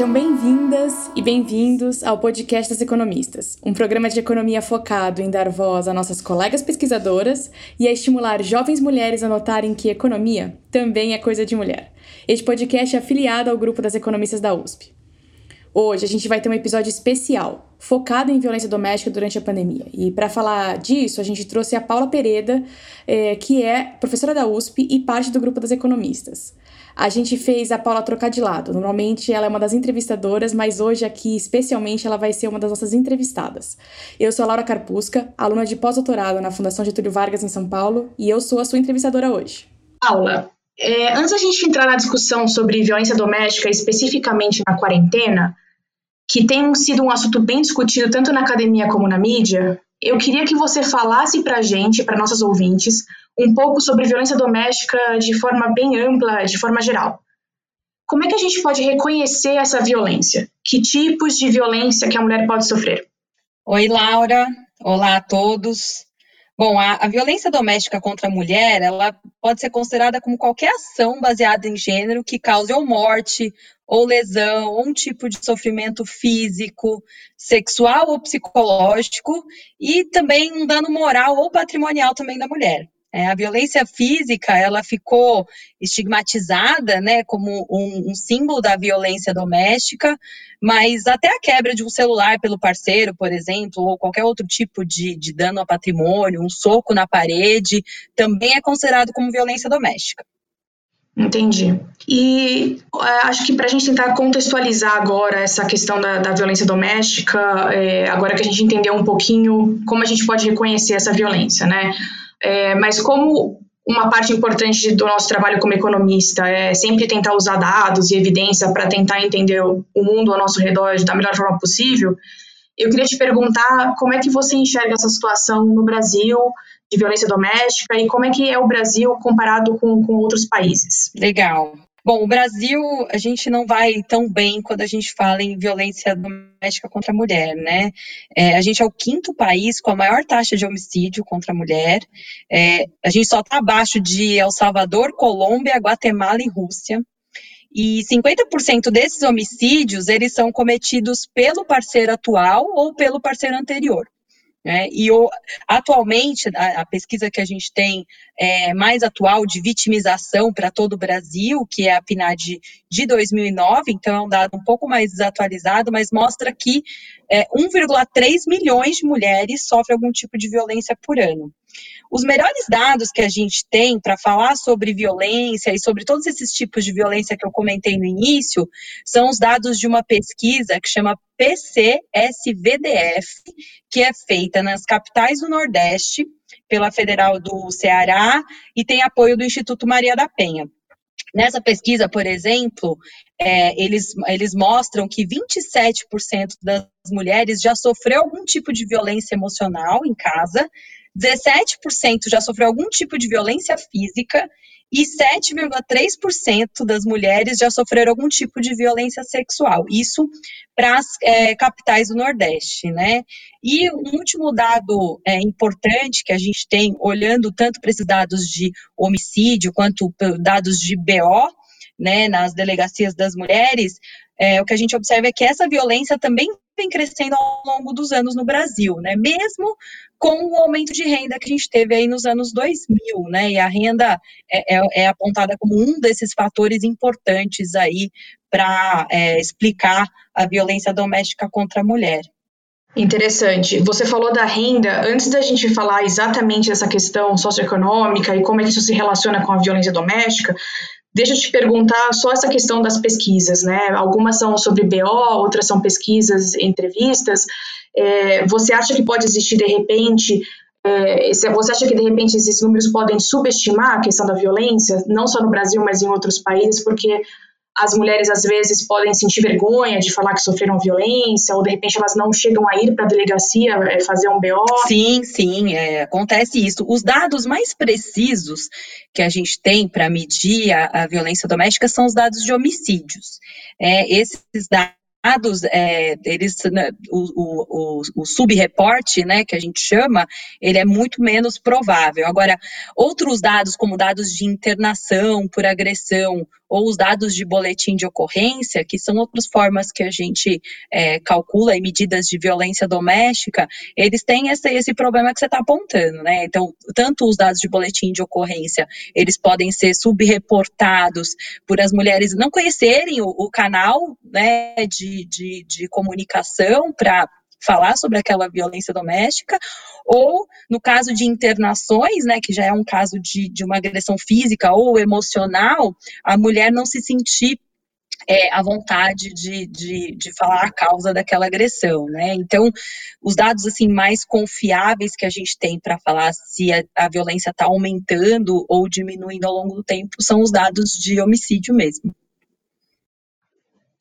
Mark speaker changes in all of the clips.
Speaker 1: Sejam bem-vindas e bem-vindos ao Podcast das Economistas, um programa de economia focado em dar voz a nossas colegas pesquisadoras e a estimular jovens mulheres a notarem que economia também é coisa de mulher. Este podcast é afiliado ao grupo das economistas da USP. Hoje a gente vai ter um episódio especial, focado em violência doméstica durante a pandemia. E para falar disso, a gente trouxe a Paula Pereda, é, que é professora da USP e parte do grupo das economistas a gente fez a Paula trocar de lado. Normalmente ela é uma das entrevistadoras, mas hoje aqui, especialmente, ela vai ser uma das nossas entrevistadas. Eu sou a Laura Carpusca, aluna de pós-doutorado na Fundação Getúlio Vargas, em São Paulo, e eu sou a sua entrevistadora hoje.
Speaker 2: Paula, é, antes da gente entrar na discussão sobre violência doméstica, especificamente na quarentena, que tem sido um assunto bem discutido tanto na academia como na mídia, eu queria que você falasse para a gente, para nossos ouvintes, um pouco sobre violência doméstica de forma bem ampla, de forma geral. Como é que a gente pode reconhecer essa violência? Que tipos de violência que a mulher pode sofrer?
Speaker 3: Oi, Laura. Olá a todos. Bom, a, a, violência doméstica contra a mulher, ela pode ser considerada como qualquer ação baseada em gênero que cause ou morte, ou lesão, ou um tipo de sofrimento físico, sexual ou psicológico, e também um dano moral ou patrimonial também da mulher. É, a violência física, ela ficou estigmatizada, né, como um, um, símbolo da violência doméstica, mas até a quebra de um celular pelo parceiro, por exemplo, ou qualquer outro tipo de, de dano ao patrimônio, um soco na parede, também é considerado como violência doméstica.
Speaker 2: Entendi. E é, acho que para a gente tentar contextualizar agora essa questão da, da violência doméstica, é, agora que a gente entendeu um pouquinho como a gente pode reconhecer essa violência, né? É, mas como uma parte importante do nosso trabalho como economista é sempre tentar usar dados e evidência para tentar entender o mundo ao nosso redor da melhor forma possível, eu queria te perguntar como é que você enxerga essa situação no Brasil de violência doméstica e como é que é o Brasil comparado com, com outros países.
Speaker 3: Legal. Bom, o Brasil, a gente não vai tão bem quando a gente fala em violência doméstica contra a mulher, né? É, a gente é o quinto país com a maior taxa de homicídio contra a mulher. É, a gente só está abaixo de El Salvador, Colômbia, Guatemala e Rússia. E 50% desses homicídios, eles são cometidos pelo parceiro atual ou pelo parceiro anterior. Né? E o, atualmente, a, a, pesquisa que a gente tem é, mais atual de vitimização para todo o Brasil, que é a PNAD de 2009, então é um dado um pouco mais desatualizado, mas mostra que é, 1,3 milhões de mulheres sofrem algum tipo de violência por ano. Os melhores dados que a gente tem para falar sobre violência e sobre todos esses tipos de violência que eu comentei no início são os dados de uma pesquisa que chama PCSVDF, que é feita nas capitais do Nordeste pela Federal do Ceará e tem apoio do Instituto Maria da Penha. Nessa pesquisa, por exemplo, é, eles, eles mostram que 27% das mulheres já sofreu algum tipo de violência emocional em casa, 17% já sofreu algum tipo de violência física e 7,3% das mulheres já sofreram algum tipo de violência sexual. Isso para as é, capitais do Nordeste, né? E um último dado é, importante que a gente tem, olhando tanto para esses dados de homicídio quanto dados de BO, né, nas delegacias das mulheres, é, o que a gente observa é que essa violência também vem crescendo ao longo dos anos no Brasil, né? Mesmo com o aumento de renda que a gente teve aí nos anos 2000, né? E a renda é, é, é apontada como um desses fatores importantes aí para é, explicar a violência doméstica contra a mulher.
Speaker 2: Interessante. Você falou da renda. Antes da gente falar exatamente dessa questão socioeconômica e como é que isso se relaciona com a violência doméstica, Deixa eu te perguntar só essa questão das pesquisas, né? Algumas são sobre BO, outras são pesquisas, entrevistas. É, você acha que pode existir, de repente, é, você acha que, de repente, esses números podem subestimar a questão da violência, não só no Brasil, mas em outros países, porque as mulheres às vezes podem sentir vergonha de falar que sofreram violência, ou de repente elas não chegam a ir para a delegacia é, fazer um BO?
Speaker 3: Sim, sim, é, acontece isso. Os dados mais precisos que a gente tem para medir a, a, violência doméstica são os dados de homicídios. É, esses dados dados, é, eles, né, o, o, o, subreporte, né, que a gente chama, ele é muito menos provável. Agora, outros dados, como dados de internação por agressão, ou os dados de boletim de ocorrência, que são outras formas que a gente é, calcula em medidas de violência doméstica, eles têm esse, esse problema que você está apontando, né? Então, tanto os dados de boletim de ocorrência, eles podem ser subreportados por as mulheres não conhecerem o, o canal, né, de, de, de comunicação para falar sobre aquela violência doméstica, ou no caso de internações, né, que já é um caso de, de uma agressão física ou emocional, a mulher não se sentir é, à vontade de, de, de falar a causa daquela agressão, né? Então, os dados assim mais confiáveis que a gente tem para falar se a, a violência está aumentando ou diminuindo ao longo do tempo são os dados de homicídio mesmo.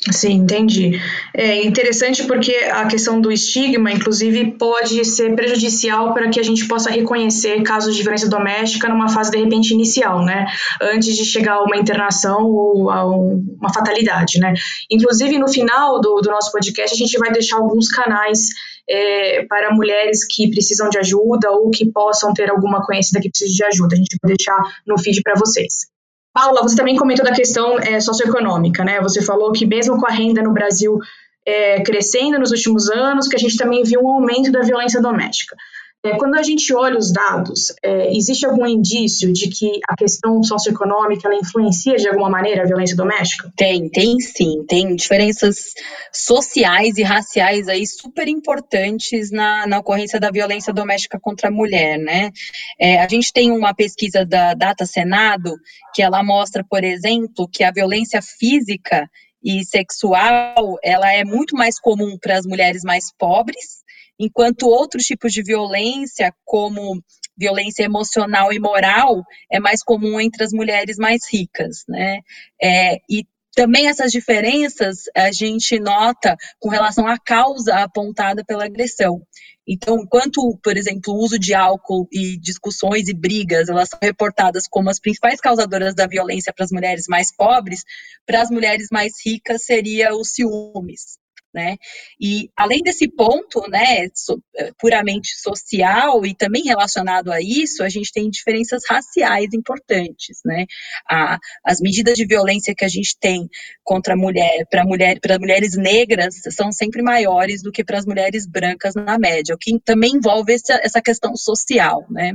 Speaker 2: Sim, entendi. É interessante porque a questão do estigma, inclusive, pode ser prejudicial para que a gente possa reconhecer casos de violência doméstica numa fase, de repente, inicial, né? Antes de chegar a uma internação ou a uma fatalidade, né? Inclusive, no final do, do nosso podcast, a gente vai deixar alguns canais é, para mulheres que precisam de ajuda ou que possam ter alguma conhecida que precise de ajuda. A gente vai deixar no feed para vocês. Paula, você também comentou da questão é, socioeconômica, né? Você falou que mesmo com a renda no Brasil é, crescendo nos últimos anos, que a gente também viu um aumento da violência doméstica. É, quando a gente olha os dados, é, existe algum indício de que a questão socioeconômica ela influencia de alguma maneira a violência doméstica?
Speaker 3: Tem, tem sim. Tem diferenças sociais e raciais aí super importantes na, na ocorrência da violência doméstica contra a mulher, né? É, a gente tem uma pesquisa da Data Senado que ela mostra, por exemplo, que a violência física e sexual ela é muito mais comum para as mulheres mais pobres enquanto outros tipos de violência, como violência emocional e moral, é mais comum entre as mulheres mais ricas, né? É, e também essas diferenças a gente nota com relação à causa apontada pela agressão. Então, enquanto, por exemplo, o uso de álcool e discussões e brigas, elas são reportadas como as principais causadoras da violência para as mulheres mais pobres, para as mulheres mais ricas seria o ciúmes né? E além desse ponto, né, so, eh, puramente social e também relacionado a isso, a gente tem diferenças raciais importantes, né? A, as medidas de violência que a gente tem contra a mulher, para mulher, para mulheres negras, são sempre maiores do que para as mulheres brancas na média, o que também envolve essa, essa questão social, né?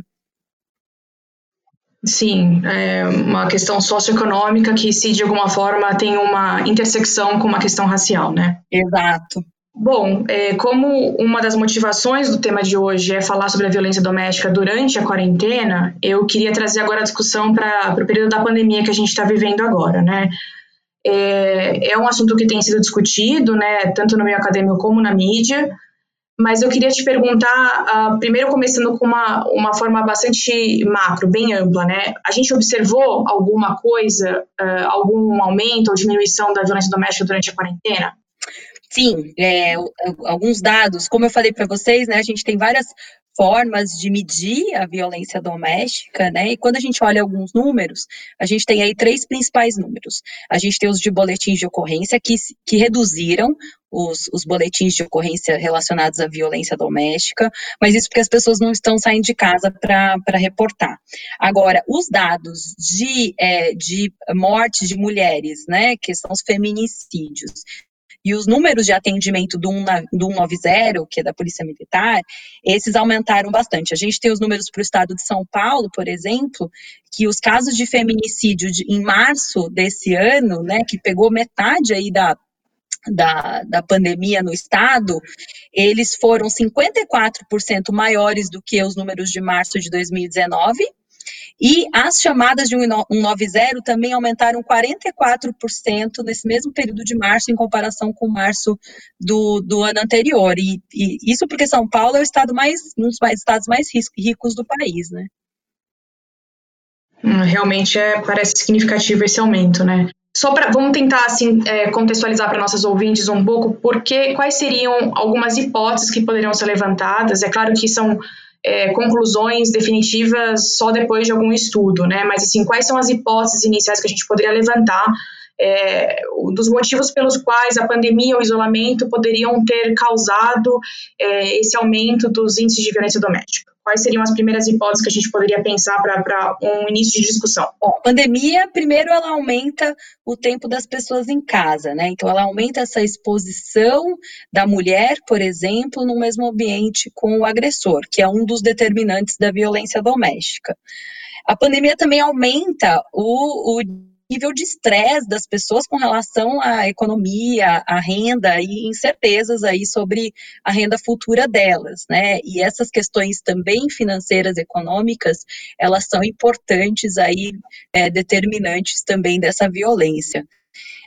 Speaker 2: Sim, é uma questão socioeconômica que, se de alguma forma, tem uma intersecção com uma questão racial, né?
Speaker 3: Exato.
Speaker 2: Bom, é, como uma das motivações do tema de hoje é falar sobre a violência doméstica durante a quarentena, eu queria trazer agora a discussão para o período da pandemia que a gente está vivendo agora, né? É, é um assunto que tem sido discutido, né, tanto no meio acadêmico como na mídia, mas eu queria te perguntar, uh, primeiro começando com uma, uma forma bastante macro, bem ampla, né? A gente observou alguma coisa, uh, algum aumento ou diminuição da violência doméstica durante a quarentena?
Speaker 3: Sim, é, alguns dados, como eu falei para vocês, né, a gente tem várias formas de medir a violência doméstica, né? E quando a gente olha alguns números, a gente tem aí três principais números. A gente tem os de boletins de ocorrência que, que reduziram os, os, boletins de ocorrência relacionados à violência doméstica, mas isso porque as pessoas não estão saindo de casa para reportar. Agora, os dados de, é, de morte de mulheres, né, que são os feminicídios, e os números de atendimento do, 190, que é da Polícia Militar, esses aumentaram bastante. A gente tem os números para o estado de São Paulo, por exemplo, que os casos de feminicídio de, em março desse ano, né, que pegou metade aí da, da, da pandemia no estado, eles foram 54% maiores do que os números de março de 2019 e as chamadas de 190 também aumentaram 44% nesse mesmo período de março, em comparação com março do, do ano anterior. E, e, isso porque São Paulo é o estado mais, um dos mais, estados mais ricos do país, né?
Speaker 2: Hum, realmente é, parece significativo esse aumento, né? Só para vamos tentar assim é, contextualizar para nossos ouvintes um pouco porque quais seriam algumas hipóteses que poderiam ser levantadas. É claro que são é, conclusões definitivas só depois de algum estudo, né? Mas assim, quais são as hipóteses iniciais que a gente poderia levantar é, dos motivos pelos quais a pandemia ou o isolamento poderiam ter causado é, esse aumento dos índices de violência doméstica? Quais seriam as primeiras hipóteses que a gente poderia pensar para um início de discussão?
Speaker 3: Bom, a pandemia, primeiro, ela aumenta o tempo das pessoas em casa, né? Então, ela aumenta essa exposição da mulher, por exemplo, no mesmo ambiente com o agressor, que é um dos determinantes da violência doméstica. A pandemia também aumenta o, o nível de estresse das pessoas com relação à economia, à renda e incertezas aí sobre a renda futura delas, né? E essas questões também financeiras, econômicas, elas são importantes aí, é, determinantes também dessa violência.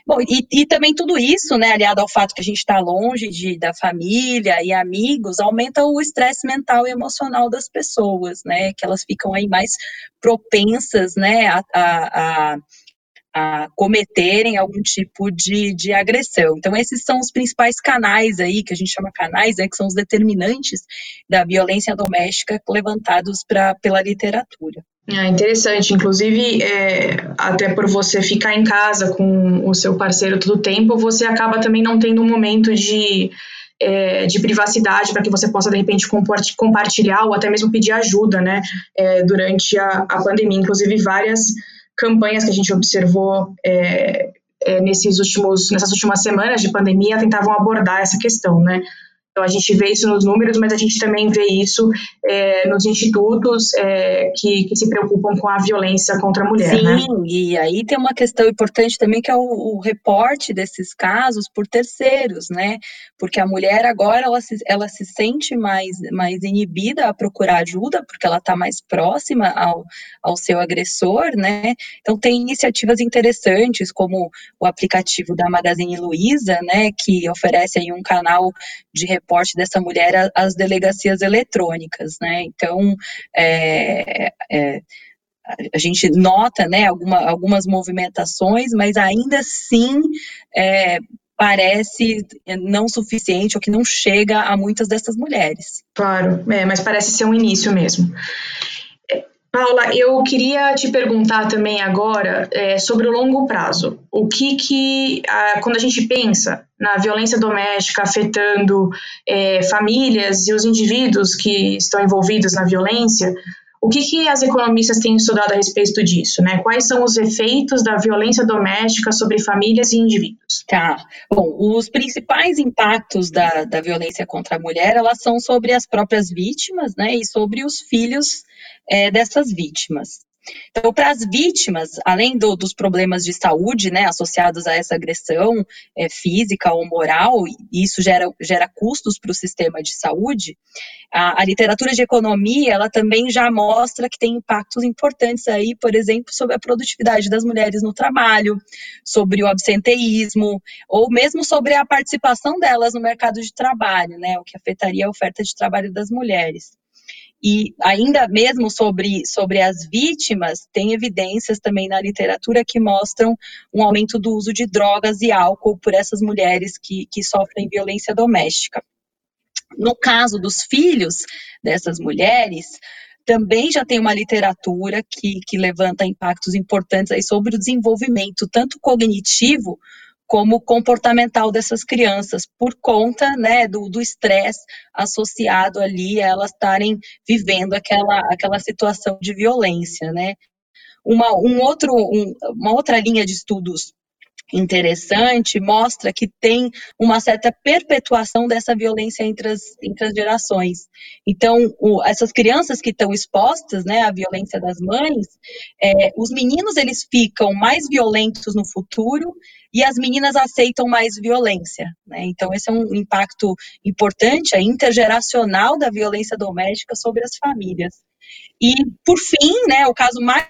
Speaker 3: Bom, e, e, também tudo isso, né, aliado ao fato que a gente está longe de, da família e amigos, aumenta o estresse mental e emocional das pessoas, né, que elas ficam aí mais propensas, né, a, a, a a cometerem algum tipo de, de agressão. Então, esses são os principais canais aí, que a gente chama canais, né, que são os determinantes da violência doméstica levantados pra, pela literatura.
Speaker 2: É interessante, inclusive, é, até por você ficar em casa com o seu parceiro todo o tempo, você acaba também não tendo um momento de, é, de privacidade para que você possa, de repente, compartilhar ou até mesmo pedir ajuda, né, é, durante a, a pandemia. Inclusive, várias campanhas que a gente observou é, é, nesses últimos, nessas últimas semanas de pandemia tentavam abordar essa questão, né? Então, a gente vê isso nos números, mas a gente também vê isso é, nos institutos é, que, que, se preocupam com a violência contra a mulher.
Speaker 3: Sim,
Speaker 2: né?
Speaker 3: e aí tem uma questão importante também que é o, o, reporte desses casos por terceiros, né? Porque a mulher agora ela se, ela se sente mais, mais inibida a procurar ajuda, porque ela está mais próxima ao, ao seu agressor, né? Então, tem iniciativas interessantes, como o aplicativo da Magazine Luiza, né? Que oferece aí um canal de reporte dessa mulher às delegacias eletrônicas, né? Então, é, é, a gente nota, né, alguma, algumas movimentações, mas ainda assim é, parece não suficiente ou que não chega a muitas dessas mulheres.
Speaker 2: Claro, é, mas parece ser um início mesmo. Paula, eu queria te perguntar também agora é, sobre o longo prazo. O que que, a, quando a gente pensa na violência doméstica afetando é, famílias e os indivíduos que estão envolvidos na violência, o que, que as economistas têm estudado a respeito disso, né? Quais são os efeitos da violência doméstica sobre famílias e indivíduos?
Speaker 3: Tá. Bom, os principais impactos da, da violência contra a mulher, elas são sobre as próprias vítimas, né, e sobre os filhos é, dessas vítimas. Então, para as vítimas, além do, dos problemas de saúde, né, associados a essa agressão é, física ou moral, e isso gera, gera custos para o sistema de saúde, a, a, literatura de economia, ela também já mostra que tem impactos importantes aí, por exemplo, sobre a produtividade das mulheres no trabalho, sobre o absenteísmo, ou mesmo sobre a participação delas no mercado de trabalho, né, o que afetaria a oferta de trabalho das mulheres. E ainda mesmo sobre, sobre as vítimas, tem evidências também na literatura que mostram um aumento do uso de drogas e álcool por essas mulheres que, que sofrem violência doméstica. No caso dos filhos dessas mulheres, também já tem uma literatura que, que levanta impactos importantes aí sobre o desenvolvimento, tanto cognitivo como comportamental dessas crianças, por conta né, do estresse associado ali a elas estarem vivendo aquela, aquela situação de violência. Né. Uma, um outro, um, uma outra linha de estudos interessante mostra que tem uma certa perpetuação dessa violência entre as, entre as gerações. Então, o, essas crianças que estão expostas né, à violência das mães, é, os meninos eles ficam mais violentos no futuro e as meninas aceitam mais violência. Né? Então, esse é um impacto importante, a intergeracional da violência doméstica sobre as famílias. E, por fim, né, o caso mais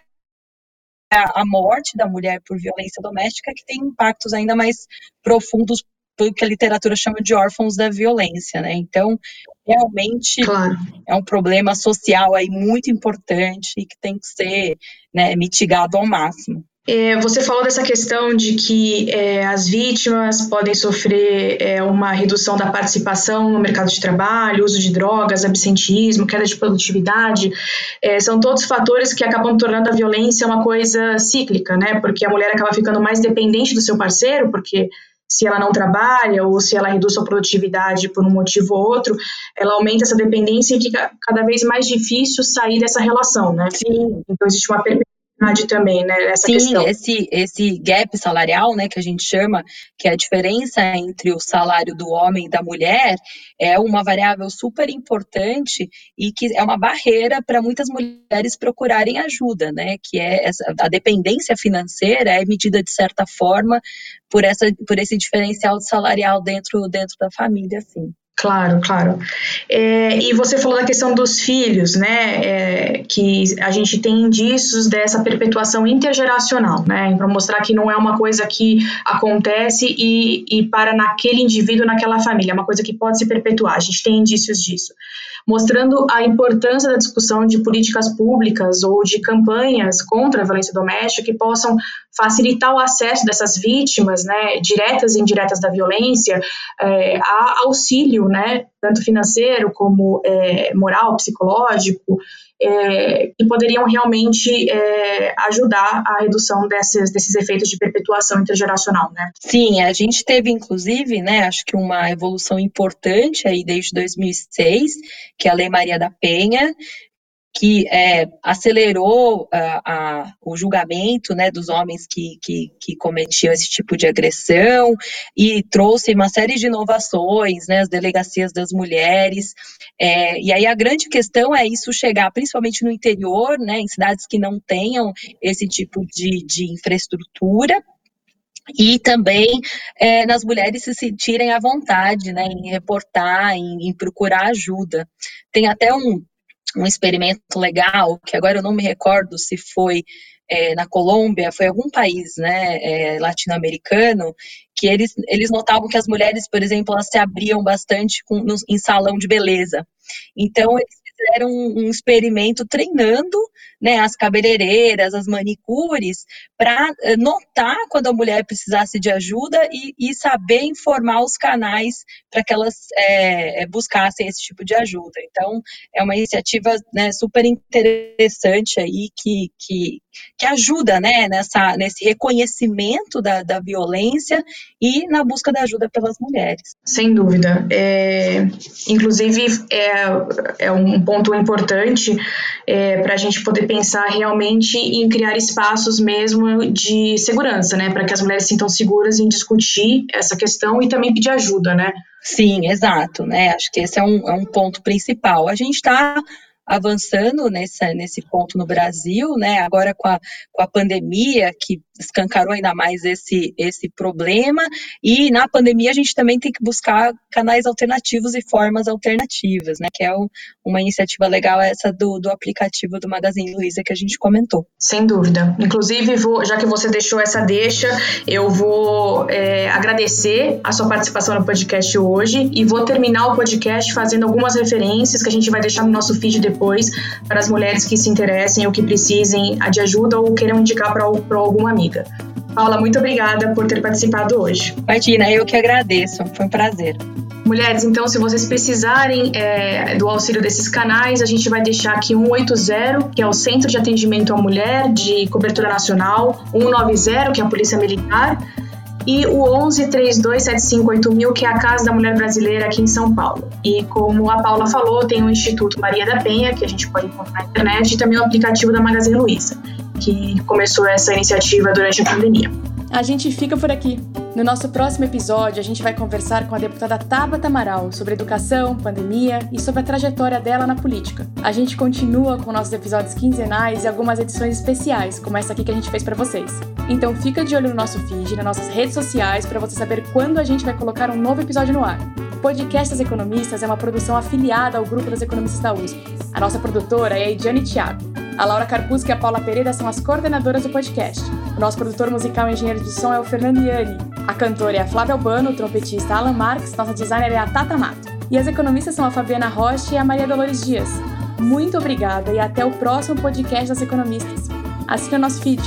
Speaker 3: a, morte da mulher por violência doméstica, que tem impactos ainda mais profundos do que a literatura chama de órfãos da violência, né? Então, realmente claro. é um problema social aí muito importante e que tem que ser né, mitigado ao máximo.
Speaker 2: É, você falou dessa questão de que é, as vítimas podem sofrer é, uma redução da participação no mercado de trabalho, uso de drogas, absenteísmo, queda de produtividade. É, são todos fatores que acabam tornando a violência uma coisa cíclica, né? Porque a mulher acaba ficando mais dependente do seu parceiro, porque se ela não trabalha ou se ela reduz sua produtividade por um motivo ou outro, ela aumenta essa dependência e fica cada vez mais difícil sair dessa relação, né?
Speaker 3: Sim.
Speaker 2: Então existe uma também, né, essa
Speaker 3: Sim,
Speaker 2: questão.
Speaker 3: esse, esse gap salarial, né, que a gente chama, que é a diferença entre o salário do homem e da mulher, é uma variável super importante e que é uma barreira para muitas mulheres procurarem ajuda, né, que é essa, a dependência financeira é medida de certa forma por, essa, por esse diferencial salarial dentro, dentro da família, sim.
Speaker 2: Claro, claro. É, e você falou da questão dos filhos, né? É, que a gente tem indícios dessa perpetuação intergeracional, né? Para mostrar que não é uma coisa que acontece e, e para naquele indivíduo, naquela família, é uma coisa que pode se perpetuar. A gente tem indícios disso mostrando a importância da discussão de políticas públicas ou de campanhas contra a violência doméstica que possam facilitar o acesso dessas vítimas, né, diretas e indiretas da violência, é, a auxílio, né, tanto financeiro como é, moral, psicológico, é, que poderiam realmente é, ajudar a redução desses, desses efeitos de perpetuação intergeracional, né?
Speaker 3: Sim, a gente teve, inclusive, né, acho que uma evolução importante aí desde 2006, que é a Lei Maria da Penha, que é, acelerou uh, a, o julgamento né, dos homens que, que, que, cometiam esse tipo de agressão e trouxe uma série de inovações, né, as delegacias das mulheres. É, e aí a grande questão é isso chegar principalmente no interior, né, em cidades que não tenham esse tipo de, de infraestrutura e também é, nas mulheres se sentirem à vontade né, em reportar, em, em procurar ajuda. Tem até um, um experimento legal, que agora eu não me recordo se foi é, na Colômbia, foi algum país né, é, latino-americano, que eles, eles notavam que as mulheres, por exemplo, elas se abriam bastante com, no, em salão de beleza. Então, eles fizeram um, experimento treinando né, as cabeleireiras, as manicures, para eh, notar quando a mulher precisasse de ajuda e, e saber informar os canais para que elas é, buscassem esse tipo de ajuda. Então, é uma iniciativa né, super interessante aí que, que, que ajuda né, nessa, nesse reconhecimento da, da violência e na busca da ajuda pelas mulheres.
Speaker 2: Sem dúvida. É, inclusive, é, é um ponto importante é, para a gente poder pensar realmente em criar espaços mesmo de segurança, né, para que as mulheres se sintam seguras em discutir essa questão e também pedir ajuda, né?
Speaker 3: Sim, exato, né? Acho que esse é um, é um ponto principal. A gente está avançando nessa, nesse ponto no Brasil, né? Agora com a, com a pandemia, que escancarou ainda mais esse, esse problema, e na pandemia a gente também tem que buscar canais alternativos e formas alternativas, né? Que é o, uma iniciativa legal essa do, do aplicativo do Magazine Luiza que a gente comentou.
Speaker 2: Sem dúvida. Inclusive, vou, já que você deixou essa deixa, eu vou é, agradecer a sua participação no podcast hoje e vou terminar o podcast fazendo algumas referências que a gente vai deixar no nosso feed depois depois para as mulheres que se interessem ou que precisem de ajuda ou queiram indicar para alguma amiga. Paula, muito obrigada por ter participado hoje.
Speaker 3: Martina, eu que agradeço, foi um prazer.
Speaker 2: Mulheres, então, se vocês precisarem é, do auxílio desses canais, a gente vai deixar aqui 180, que é o Centro de Atendimento à Mulher de Cobertura Nacional, 190, que é a Polícia Militar, e o 11 32758000, que é a Casa da Mulher Brasileira aqui em São Paulo. E como a Paula falou, tem o Instituto Maria da Penha, que a gente pode encontrar na internet, e também o aplicativo da Magazine Luiza, que começou essa iniciativa durante a pandemia.
Speaker 1: A gente fica por aqui. No nosso próximo episódio, a gente vai conversar com a deputada Tabata Amaral sobre educação, pandemia e sobre a trajetória dela na política. A gente continua com nossos episódios quinzenais e algumas edições especiais, como essa aqui que a gente fez para vocês. Então fica de olho no nosso feed, nas nossas redes sociais, para você saber quando a gente vai colocar um novo episódio no ar. O Podcast das Economistas é uma produção afiliada ao Grupo das Economistas da USP. A nossa produtora é a Ediane Thiago. A Laura Carpusca e a Paula Pereira são as coordenadoras do podcast. O nosso produtor musical e engenheiro de som é o Fernando Iani. A cantora é a Flávia Albano, o trompetista Alan Marques, nossa designer é a Tata Mato. E as economistas são a Fabiana Rocha e a Maria Dolores Dias. Muito obrigada e até o próximo podcast das economistas. Assine o nosso feed.